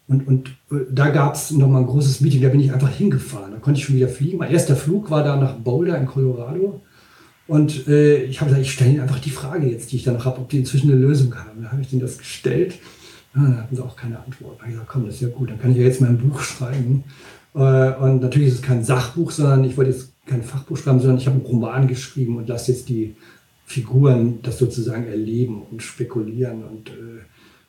Und, und äh, da gab es nochmal ein großes Meeting, da bin ich einfach hingefahren. Da konnte ich schon wieder fliegen. Mein erster Flug war da nach Boulder in Colorado. Und äh, ich habe gesagt, ich stelle Ihnen einfach die Frage jetzt, die ich dann noch habe, ob die inzwischen eine Lösung haben. Da habe ich denen das gestellt. Ja, dann hatten sie auch keine Antwort. Da habe ich gesagt, komm, das ist ja gut, dann kann ich ja jetzt mein Buch schreiben. Äh, und natürlich ist es kein Sachbuch, sondern ich wollte jetzt kein Fachbuch schreiben, sondern ich habe einen Roman geschrieben und lasse jetzt die Figuren das sozusagen erleben und spekulieren. Und äh,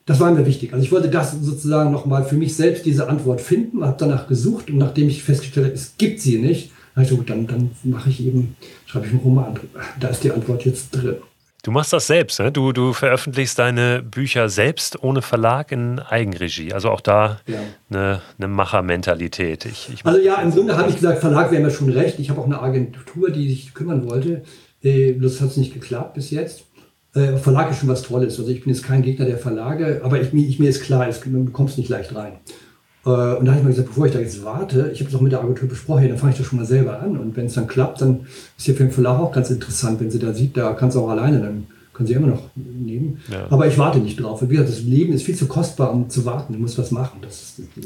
das war mir wichtig. Also ich wollte das sozusagen nochmal für mich selbst diese Antwort finden, habe danach gesucht und nachdem ich festgestellt habe, es gibt sie nicht, ich so, dann, dann mache ich eben, schreibe ich einen Roman drüber. Da ist die Antwort jetzt drin. Du machst das selbst, ne? Du, du veröffentlichst deine Bücher selbst ohne Verlag in Eigenregie. Also auch da ja. eine, eine Machermentalität. Ich, ich also ja, im Grunde habe ich gesagt, Verlag wäre mir schon recht. Ich habe auch eine Agentur, die sich kümmern wollte. Äh, das hat nicht geklappt bis jetzt. Äh, Verlag ist schon was Tolles. Also ich bin jetzt kein Gegner der Verlage, aber ich, ich mir ist klar, es, du kommst nicht leicht rein. Äh, und da habe ich mir gesagt, bevor ich da jetzt warte, ich habe es auch mit der Agentur besprochen, dann fange ich das schon mal selber an. Und wenn es dann klappt, dann ist ja für den Verlag auch ganz interessant, wenn sie da sieht, da kannst du auch alleine, dann können sie immer noch nehmen. Ja. Aber ich warte nicht drauf. Wie gesagt, das Leben ist viel zu kostbar, um zu warten. Du musst was machen.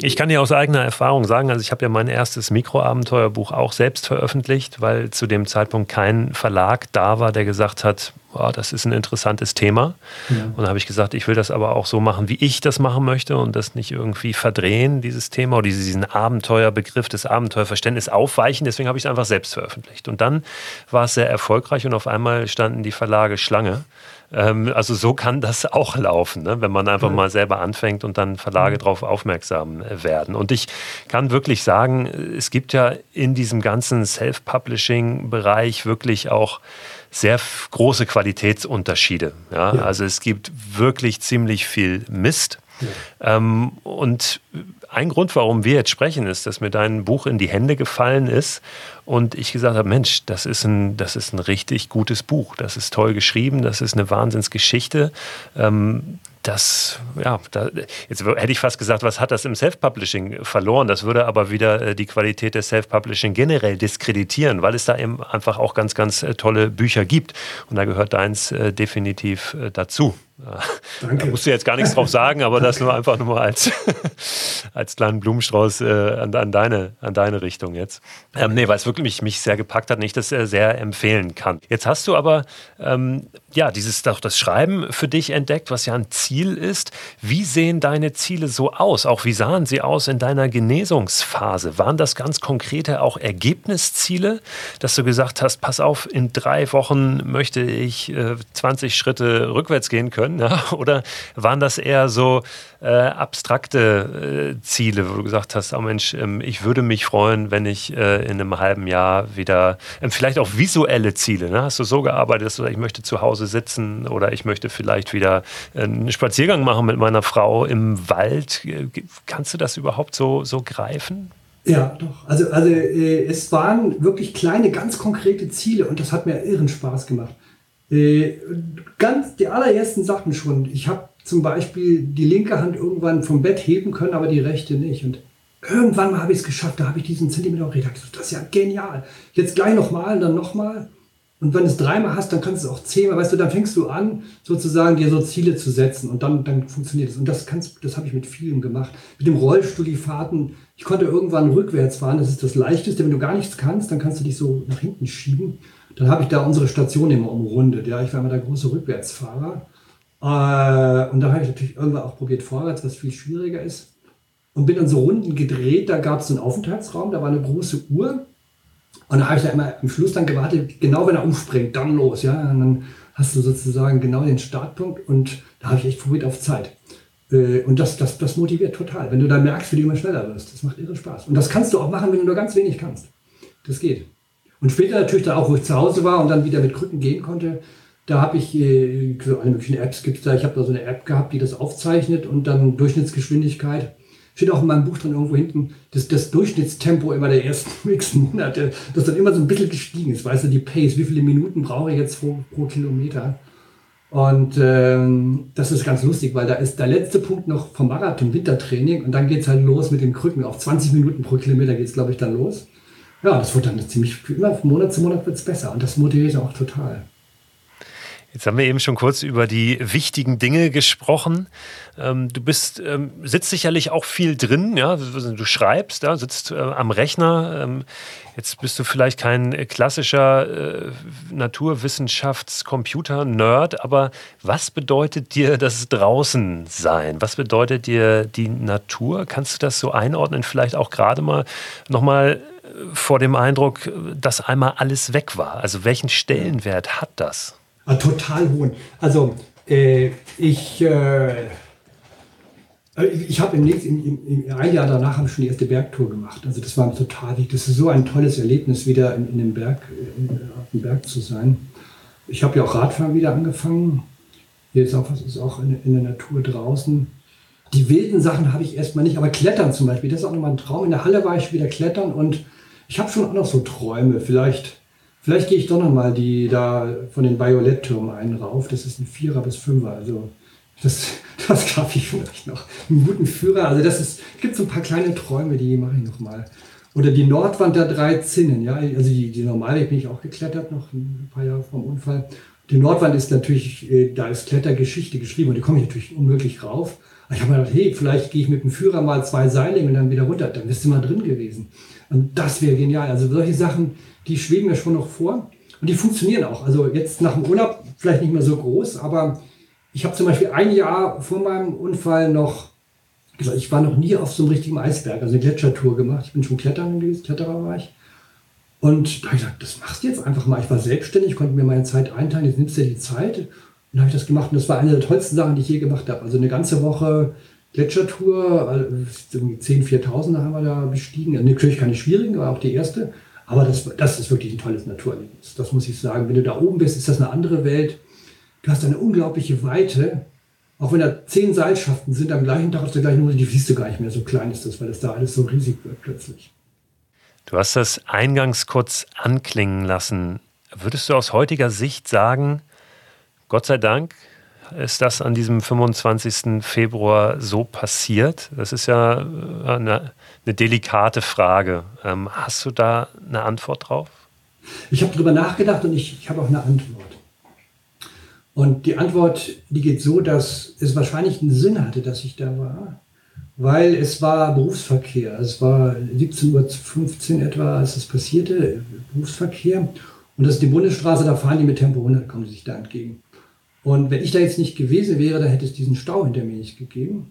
ich kann dir aus eigener Erfahrung sagen, also ich habe ja mein erstes Mikroabenteuerbuch auch selbst veröffentlicht, weil zu dem Zeitpunkt kein Verlag da war, der gesagt hat, oh, das ist ein interessantes Thema. Ja. Und da habe ich gesagt, ich will das aber auch so machen, wie ich das machen möchte und das nicht irgendwie verdrehen, dieses Thema oder diesen Abenteuerbegriff, des Abenteuerverständnisses aufweichen. Deswegen habe ich es einfach selbst veröffentlicht. Und dann war es sehr erfolgreich und auf einmal standen die Verlage Schlange. Ähm, also so kann das auch laufen, ne? wenn man einfach mal selber anfängt und dann Verlage darauf aufmerksam äh, werden. Und ich kann wirklich sagen, es gibt ja in diesem ganzen Self-Publishing-Bereich wirklich auch sehr große Qualitätsunterschiede. Ja? ja? Also es gibt wirklich ziemlich viel Mist. Ja. Ähm, und ein Grund, warum wir jetzt sprechen, ist, dass mir dein Buch in die Hände gefallen ist und ich gesagt habe, Mensch, das ist ein, das ist ein richtig gutes Buch. Das ist toll geschrieben, das ist eine Wahnsinnsgeschichte. Ähm, das, ja, da, jetzt hätte ich fast gesagt, was hat das im Self-Publishing verloren? Das würde aber wieder äh, die Qualität des Self-Publishing generell diskreditieren, weil es da eben einfach auch ganz, ganz äh, tolle Bücher gibt. Und da gehört deins äh, definitiv dazu. Danke. Da musst du jetzt gar nichts drauf sagen, aber das nur einfach nur mal als, als kleinen Blumenstrauß äh, an, an, deine, an deine Richtung jetzt. Ähm, nee, weil es wirklich mich, mich sehr gepackt hat und ich das äh, sehr empfehlen kann. Jetzt hast du aber ähm, ja, dieses doch das Schreiben für dich entdeckt, was ja ein Ziel ist. Wie sehen deine Ziele so aus? Auch wie sahen sie aus in deiner Genesungsphase? Waren das ganz konkrete auch Ergebnisziele, dass du gesagt hast, pass auf, in drei Wochen möchte ich äh, 20 Schritte rückwärts gehen können? Ja? Oder waren das eher so äh, abstrakte äh, Ziele, wo du gesagt hast, oh Mensch, ähm, ich würde mich freuen, wenn ich äh, in einem halben Jahr wieder, ähm, vielleicht auch visuelle Ziele, ne? hast du so gearbeitet, dass du, ich möchte zu Hause sitzen oder ich möchte vielleicht wieder äh, einen Spaziergang machen mit meiner Frau im Wald. Kannst du das überhaupt so, so greifen? Ja, doch. Also, also äh, es waren wirklich kleine, ganz konkrete Ziele und das hat mir irren Spaß gemacht. Äh, ganz die allerersten Sachen schon. Ich habe zum Beispiel die linke Hand irgendwann vom Bett heben können, aber die rechte nicht. Und irgendwann mal habe ich es geschafft, da habe ich diesen Zentimeter gedacht, das ist ja genial. Jetzt gleich nochmal und dann nochmal. Und wenn du es dreimal hast, dann kannst du es auch zehnmal, weißt du, dann fängst du an, sozusagen dir so Ziele zu setzen und dann, dann funktioniert es. Und das kannst, das habe ich mit vielen gemacht. Mit dem Rollstuhl, die Fahrten. Ich konnte irgendwann rückwärts fahren, das ist das Leichteste. Wenn du gar nichts kannst, dann kannst du dich so nach hinten schieben. Dann habe ich da unsere Station immer umrundet. Ja, ich war immer der große Rückwärtsfahrer. Äh, und da habe ich natürlich irgendwann auch probiert vorwärts, was viel schwieriger ist. Und bin dann so Runden gedreht. Da gab es einen Aufenthaltsraum, da war eine große Uhr. Und da habe ich da immer im Schluss dann gewartet, genau wenn er umspringt, dann los, ja. Und dann hast du sozusagen genau den Startpunkt und da habe ich echt probiert auf Zeit. Äh, und das, das, das motiviert total, wenn du da merkst, wie du immer schneller wirst. Das macht irre Spaß. Und das kannst du auch machen, wenn du nur ganz wenig kannst. Das geht. Und später natürlich dann auch, wo ich zu Hause war und dann wieder mit Krücken gehen konnte, da habe ich äh, so alle möglichen Apps gibt da. Ich habe da so eine App gehabt, die das aufzeichnet und dann Durchschnittsgeschwindigkeit steht auch in meinem Buch drin irgendwo hinten, dass das Durchschnittstempo immer der ersten nächsten Monate, das dann immer so ein bisschen gestiegen ist. Weißt du, die Pace, wie viele Minuten brauche ich jetzt pro, pro Kilometer? Und ähm, das ist ganz lustig, weil da ist der letzte Punkt noch vom Marathon Wintertraining und dann geht es halt los mit den Krücken. Auf 20 Minuten pro Kilometer geht es, glaube ich, dann los. Ja, das wird dann ziemlich, immer von Monat zu Monat wird es besser und das motiviert auch total. Jetzt haben wir eben schon kurz über die wichtigen Dinge gesprochen. Ähm, du bist, ähm, sitzt sicherlich auch viel drin, ja. Du schreibst, ja, sitzt äh, am Rechner. Ähm, jetzt bist du vielleicht kein klassischer äh, Naturwissenschafts-Computer-Nerd, aber was bedeutet dir das Draußensein? Was bedeutet dir die Natur? Kannst du das so einordnen? Vielleicht auch gerade mal nochmal äh, vor dem Eindruck, dass einmal alles weg war. Also welchen Stellenwert hat das? Ah, total hohen. Also äh, ich, äh, Äh, ich habe im, im, ein Jahr danach habe ich schon die erste Bergtour gemacht. Also das war total wichtig. Das ist so ein tolles Erlebnis, wieder in, in dem Berg, in, auf dem Berg zu sein. Ich habe ja auch Radfahren wieder angefangen. Ist auch ist auch in, in der Natur draußen. Die wilden Sachen habe ich erstmal nicht, aber Klettern zum Beispiel, das ist auch nochmal ein Traum. In der Halle war ich wieder klettern und ich habe schon auch noch so Träume. Vielleicht, vielleicht gehe ich doch nochmal die da von den Violetttürmen einen rauf. Das ist ein Vierer bis Fünfer. Also das, das schaffe ich vielleicht noch. Einen guten Führer. Also das ist, es gibt so ein paar kleine Träume, die mache ich noch mal. Oder die Nordwand der drei Zinnen. Ja, also die, die normale bin ich auch geklettert noch ein paar Jahre vom Unfall. Die Nordwand ist natürlich, äh, da ist Klettergeschichte geschrieben und die komme ich natürlich unmöglich rauf. Aber ich habe mir gedacht, hey, vielleicht gehe ich mit dem Führer mal zwei Seile und dann wieder runter. Dann bist du mal drin gewesen. Und das wäre genial. Also solche Sachen, die schweben mir schon noch vor. Und die funktionieren auch. Also jetzt nach dem Urlaub vielleicht nicht mehr so groß, aber ich habe zum Beispiel ein Jahr vor meinem Unfall noch, ich war noch nie auf so einem richtigen Eisberg, also eine Gletschertour gemacht. Ich bin schon klettern gewesen, Kletterer war ich. Und da habe ich gesagt, das machst du jetzt einfach mal. Ich war selbstständig, konnte mir meine Zeit einteilen, jetzt nimmst du dir die Zeit. Und habe ich das gemacht und das war eine der tollsten Sachen, die ich je gemacht habe. Also eine ganze Woche Gletschertour, 10, 4000 haben wir da bestiegen. Natürlich keine schwierigen, aber auch die erste. Aber das, das ist wirklich ein tolles Naturerlebnis. Das muss ich sagen. Wenn du da oben bist, ist das eine andere Welt. Du hast eine unglaubliche Weite. Auch wenn da zehn Seilschaften sind, am gleichen Tag auf der gleichen Hose, die siehst du gar nicht mehr. So klein ist das, weil das da alles so riesig wird plötzlich. Du hast das eingangs kurz anklingen lassen. Würdest du aus heutiger Sicht sagen, Gott sei Dank ist das an diesem 25. Februar so passiert? Das ist ja äh, eine, eine delikate Frage. Ähm, hast du da eine Antwort drauf? Ich habe darüber nachgedacht und ich, ich habe auch eine Antwort. Und die Antwort, die geht so, dass es wahrscheinlich einen Sinn hatte, dass ich da war, weil es war Berufsverkehr. Es war 17.15 Uhr etwa, als es passierte, Berufsverkehr. Und das ist die Bundesstraße, da fahren die mit Tempo 100, kommen sie sich da entgegen. Und wenn ich da jetzt nicht gewesen wäre, dann hätte es diesen Stau hinter mir nicht gegeben.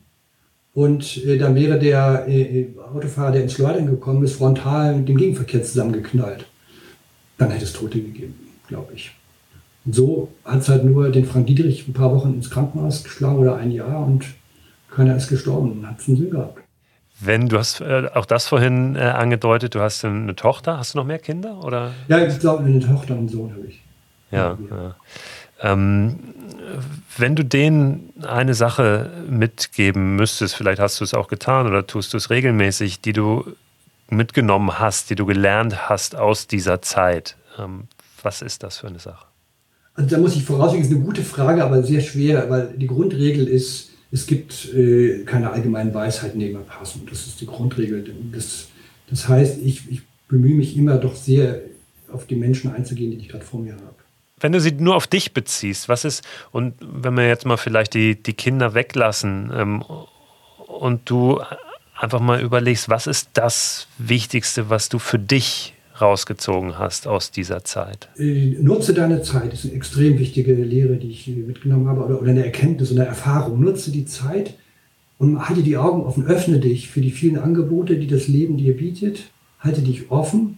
Und äh, dann wäre der äh, Autofahrer, der ins Schleudern gekommen ist, frontal mit dem Gegenverkehr zusammengeknallt. Dann hätte es Tote gegeben, glaube ich. Und so hat es halt nur den Frank Dietrich ein paar Wochen ins Krankenhaus geschlagen oder ein Jahr und keiner ist gestorben und hat es einen Sinn gehabt. Wenn du hast äh, auch das vorhin äh, angedeutet, du hast eine Tochter, hast du noch mehr Kinder oder? Ja, ich glaube eine Tochter und einen Sohn habe ich. Ja. ja. Ähm, wenn du denen eine Sache mitgeben müsstest, vielleicht hast du es auch getan oder tust du es regelmäßig, die du mitgenommen hast, die du gelernt hast aus dieser Zeit, ähm, was ist das für eine Sache? Also da muss ich vorausschicken, ist eine gute Frage, aber sehr schwer, weil die Grundregel ist, es gibt äh, keine allgemeinen Weisheiten, die immer passen. Das ist die Grundregel. Das, das heißt, ich, ich bemühe mich immer doch sehr auf die Menschen einzugehen, die ich gerade vor mir habe. Wenn du sie nur auf dich beziehst, was ist, und wenn wir jetzt mal vielleicht die, die Kinder weglassen ähm, und du einfach mal überlegst, was ist das Wichtigste, was du für dich rausgezogen hast aus dieser Zeit? Äh, nutze deine Zeit, das ist eine extrem wichtige Lehre, die ich mitgenommen habe, oder, oder eine Erkenntnis eine Erfahrung. Nutze die Zeit und halte die Augen offen, öffne dich für die vielen Angebote, die das Leben dir bietet. Halte dich offen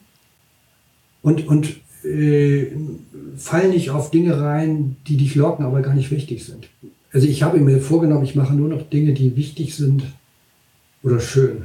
und, und äh, fall nicht auf Dinge rein, die dich locken, aber gar nicht wichtig sind. Also ich habe mir vorgenommen, ich mache nur noch Dinge, die wichtig sind oder schön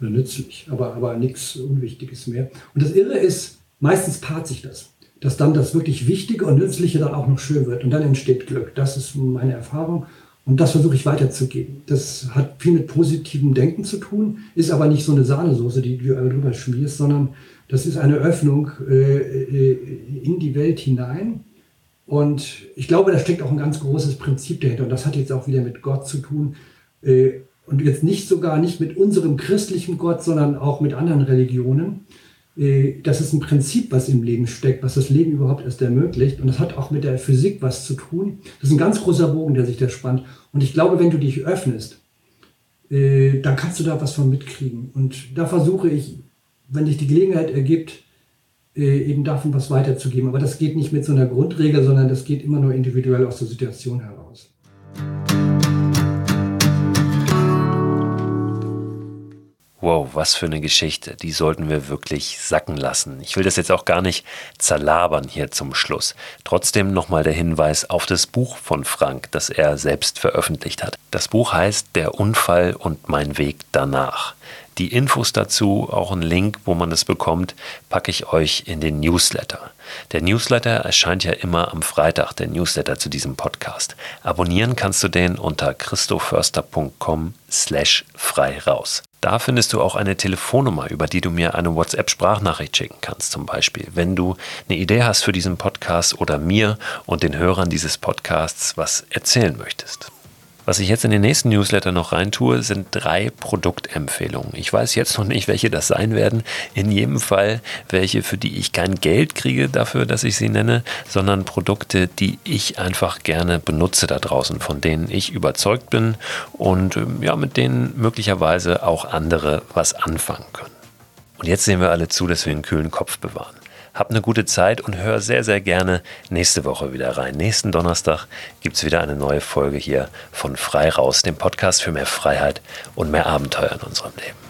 oder nützlich, aber, aber nichts Unwichtiges mehr. Und das Irre ist, meistens paart sich das, dass dann das wirklich Wichtige und Nützliche dann auch noch schön wird und dann entsteht Glück. Das ist meine Erfahrung und das versuche ich weiterzugeben. Das hat viel mit positivem Denken zu tun, ist aber nicht so eine Sahnesoße, die du drüber schmierst, sondern das ist eine Öffnung äh, äh, in die Welt hinein. Und ich glaube, da steckt auch ein ganz großes Prinzip dahinter. Und das hat jetzt auch wieder mit Gott zu tun. Äh, und jetzt nicht sogar nicht mit unserem christlichen Gott, sondern auch mit anderen Religionen. Äh, das ist ein Prinzip, was im Leben steckt, was das Leben überhaupt erst ermöglicht. Und das hat auch mit der Physik was zu tun. Das ist ein ganz großer Bogen, der sich da spannt. Und ich glaube, wenn du dich öffnest, äh, dann kannst du da was von mitkriegen. Und da versuche ich, wenn sich die Gelegenheit ergibt, äh, eben davon was weiterzugeben. Aber das geht nicht mit so einer Grundregel, sondern das geht immer nur individuell aus der Situation heraus. Wow, was für eine Geschichte. Die sollten wir wirklich sacken lassen. Ich will das jetzt auch gar nicht zerlabern hier zum Schluss. Trotzdem nochmal der Hinweis auf das Buch von Frank, das er selbst veröffentlicht hat. Das Buch heißt Der Unfall und mein Weg danach. Die Infos dazu, auch ein Link, wo man es bekommt, packe ich euch in den Newsletter. Der Newsletter erscheint ja immer am Freitag, der Newsletter zu diesem Podcast. Abonnieren kannst du den unter christoförster.com slash frei raus. Da findest du auch eine Telefonnummer, über die du mir eine WhatsApp-Sprachnachricht schicken kannst, zum Beispiel, wenn du eine Idee hast für diesen Podcast oder mir und den Hörern dieses Podcasts was erzählen möchtest. Was ich jetzt in den nächsten Newsletter noch reintue, sind drei Produktempfehlungen. Ich weiß jetzt noch nicht, welche das sein werden. In jedem Fall welche, für die ich kein Geld kriege dafür, dass ich sie nenne, sondern Produkte, die ich einfach gerne benutze da draußen, von denen ich überzeugt bin und ähm, ja, mit denen möglicherweise auch andere was anfangen können. Und jetzt sehen wir alle zu, dass wir einen kühlen Kopf bewahren. Hab eine gute Zeit und hör sehr, sehr gerne nächste Woche wieder rein. Nächsten Donnerstag gibt es wieder eine neue Folge hier von Frei Raus, dem Podcast für mehr Freiheit und mehr Abenteuer in unserem Leben.